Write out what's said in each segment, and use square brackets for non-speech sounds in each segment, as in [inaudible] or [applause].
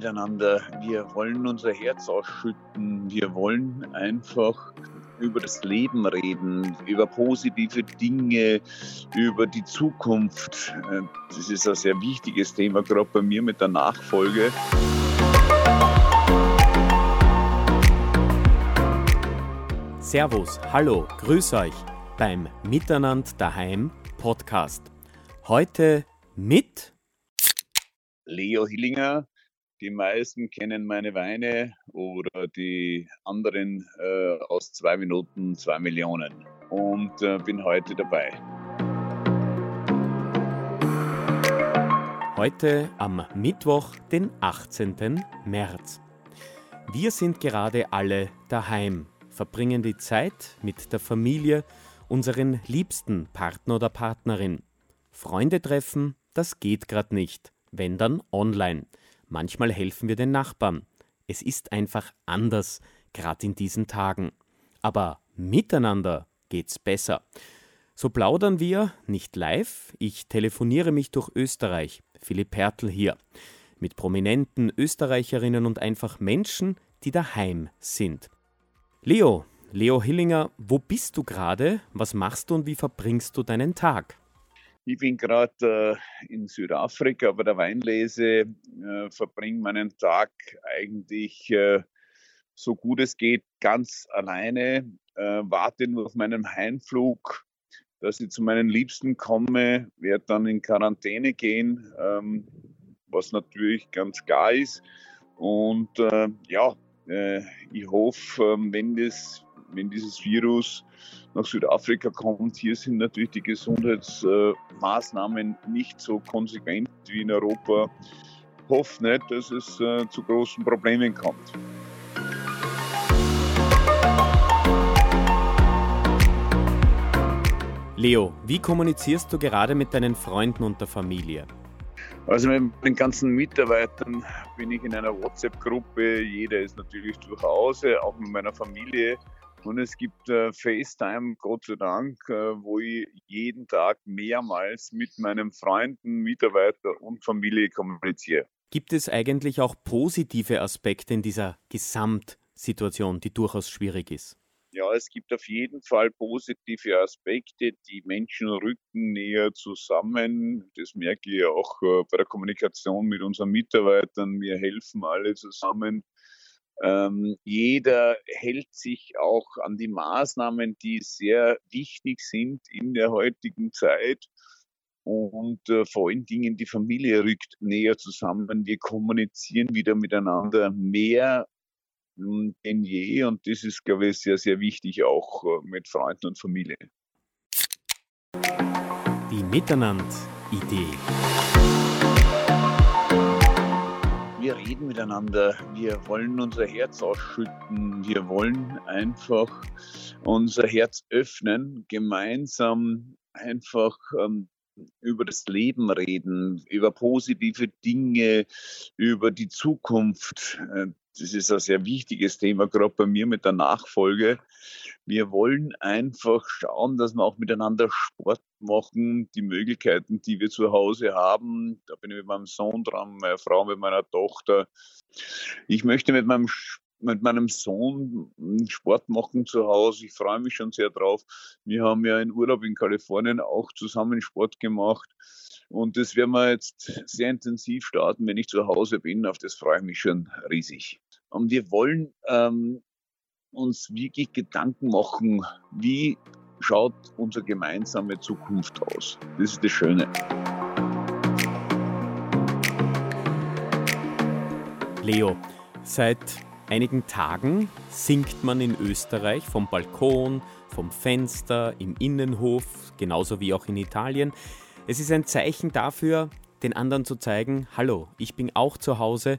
miteinander. Wir wollen unser Herz ausschütten. Wir wollen einfach über das Leben reden, über positive Dinge, über die Zukunft. Äh, das ist ein sehr wichtiges Thema, gerade bei mir mit der Nachfolge. Servus, hallo, grüß euch beim Miteinander daheim Podcast. Heute mit Leo Hillinger. Die meisten kennen meine Weine oder die anderen äh, aus zwei Minuten zwei Millionen und äh, bin heute dabei. Heute am Mittwoch, den 18. März. Wir sind gerade alle daheim, verbringen die Zeit mit der Familie, unseren liebsten Partner oder Partnerin. Freunde treffen, das geht gerade nicht, wenn dann online. Manchmal helfen wir den Nachbarn. Es ist einfach anders, gerade in diesen Tagen. Aber miteinander geht's besser. So plaudern wir, nicht live, ich telefoniere mich durch Österreich, Philipp Hertel hier, mit prominenten Österreicherinnen und einfach Menschen, die daheim sind. Leo, Leo Hillinger, wo bist du gerade? Was machst du und wie verbringst du deinen Tag? Ich bin gerade äh, in Südafrika bei der Weinlese, äh, verbringe meinen Tag eigentlich äh, so gut es geht ganz alleine, äh, warte nur auf meinen Heimflug, dass ich zu meinen Liebsten komme, werde dann in Quarantäne gehen, ähm, was natürlich ganz klar ist. Und äh, ja, äh, ich hoffe, ähm, wenn, das, wenn dieses Virus nach Südafrika kommt, hier sind natürlich die Gesundheitsmaßnahmen nicht so konsequent wie in Europa. Ich hoffe nicht, dass es äh, zu großen Problemen kommt. Leo, wie kommunizierst du gerade mit deinen Freunden und der Familie? Also mit den ganzen Mitarbeitern bin ich in einer WhatsApp-Gruppe. Jeder ist natürlich zu Hause, auch mit meiner Familie. Und es gibt äh, FaceTime, Gott sei Dank, äh, wo ich jeden Tag mehrmals mit meinen Freunden, Mitarbeitern und Familie kommuniziere. Gibt es eigentlich auch positive Aspekte in dieser Gesamtsituation, die durchaus schwierig ist? Ja, es gibt auf jeden Fall positive Aspekte. Die Menschen rücken näher zusammen. Das merke ich auch äh, bei der Kommunikation mit unseren Mitarbeitern. Wir helfen alle zusammen ähm, jeder hält sich auch an die Maßnahmen, die sehr wichtig sind in der heutigen Zeit. Und äh, vor allen Dingen die Familie rückt näher zusammen. Wir kommunizieren wieder miteinander mehr hm, denn je. Und das ist, glaube ich, sehr, sehr wichtig auch äh, mit Freunden und Familie. Die Miteinander-Idee wir reden miteinander, wir wollen unser Herz ausschütten, wir wollen einfach unser Herz öffnen, gemeinsam einfach ähm, über das Leben reden, über positive Dinge, über die Zukunft. Äh, das ist ein sehr wichtiges Thema, gerade bei mir mit der Nachfolge. Wir wollen einfach schauen, dass wir auch miteinander Sport machen, die Möglichkeiten, die wir zu Hause haben. Da bin ich mit meinem Sohn dran, meine Frau mit meiner Tochter. Ich möchte mit meinem mit meinem Sohn Sport machen zu Hause. Ich freue mich schon sehr drauf. Wir haben ja in Urlaub in Kalifornien auch zusammen Sport gemacht. Und das werden wir jetzt sehr intensiv starten, wenn ich zu Hause bin. Auf das freue ich mich schon riesig. Und wir wollen ähm, uns wirklich Gedanken machen, wie schaut unsere gemeinsame Zukunft aus. Das ist das Schöne. Leo, seit einigen Tagen singt man in Österreich vom Balkon, vom Fenster, im Innenhof, genauso wie auch in Italien. Es ist ein Zeichen dafür, den anderen zu zeigen, hallo, ich bin auch zu Hause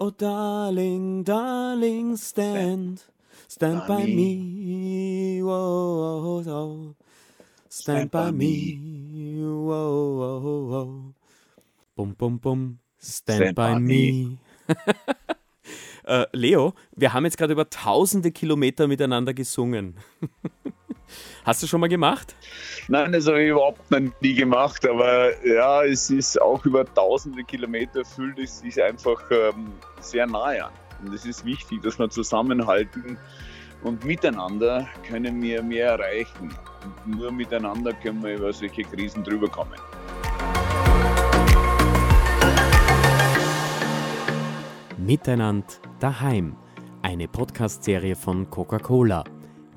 oh darling darling stand stand by me whoa, whoa, stand by me whoa, whoa, whoa. Bum, bum, bum. Stand, Stand by, by, me. [laughs] äh, Leo, wir haben jetzt gerade über tausende Kilometer miteinander gesungen. [laughs] Hast du schon mal gemacht? Nein, das habe ich überhaupt noch nie gemacht, aber ja, es ist auch über tausende Kilometer fühlt es sich einfach ähm, sehr nahe an. Und es ist wichtig, dass wir zusammenhalten und miteinander können wir mehr erreichen. Und nur miteinander können wir über solche Krisen drüber kommen. Miteinander daheim. Eine Podcast-Serie von Coca-Cola.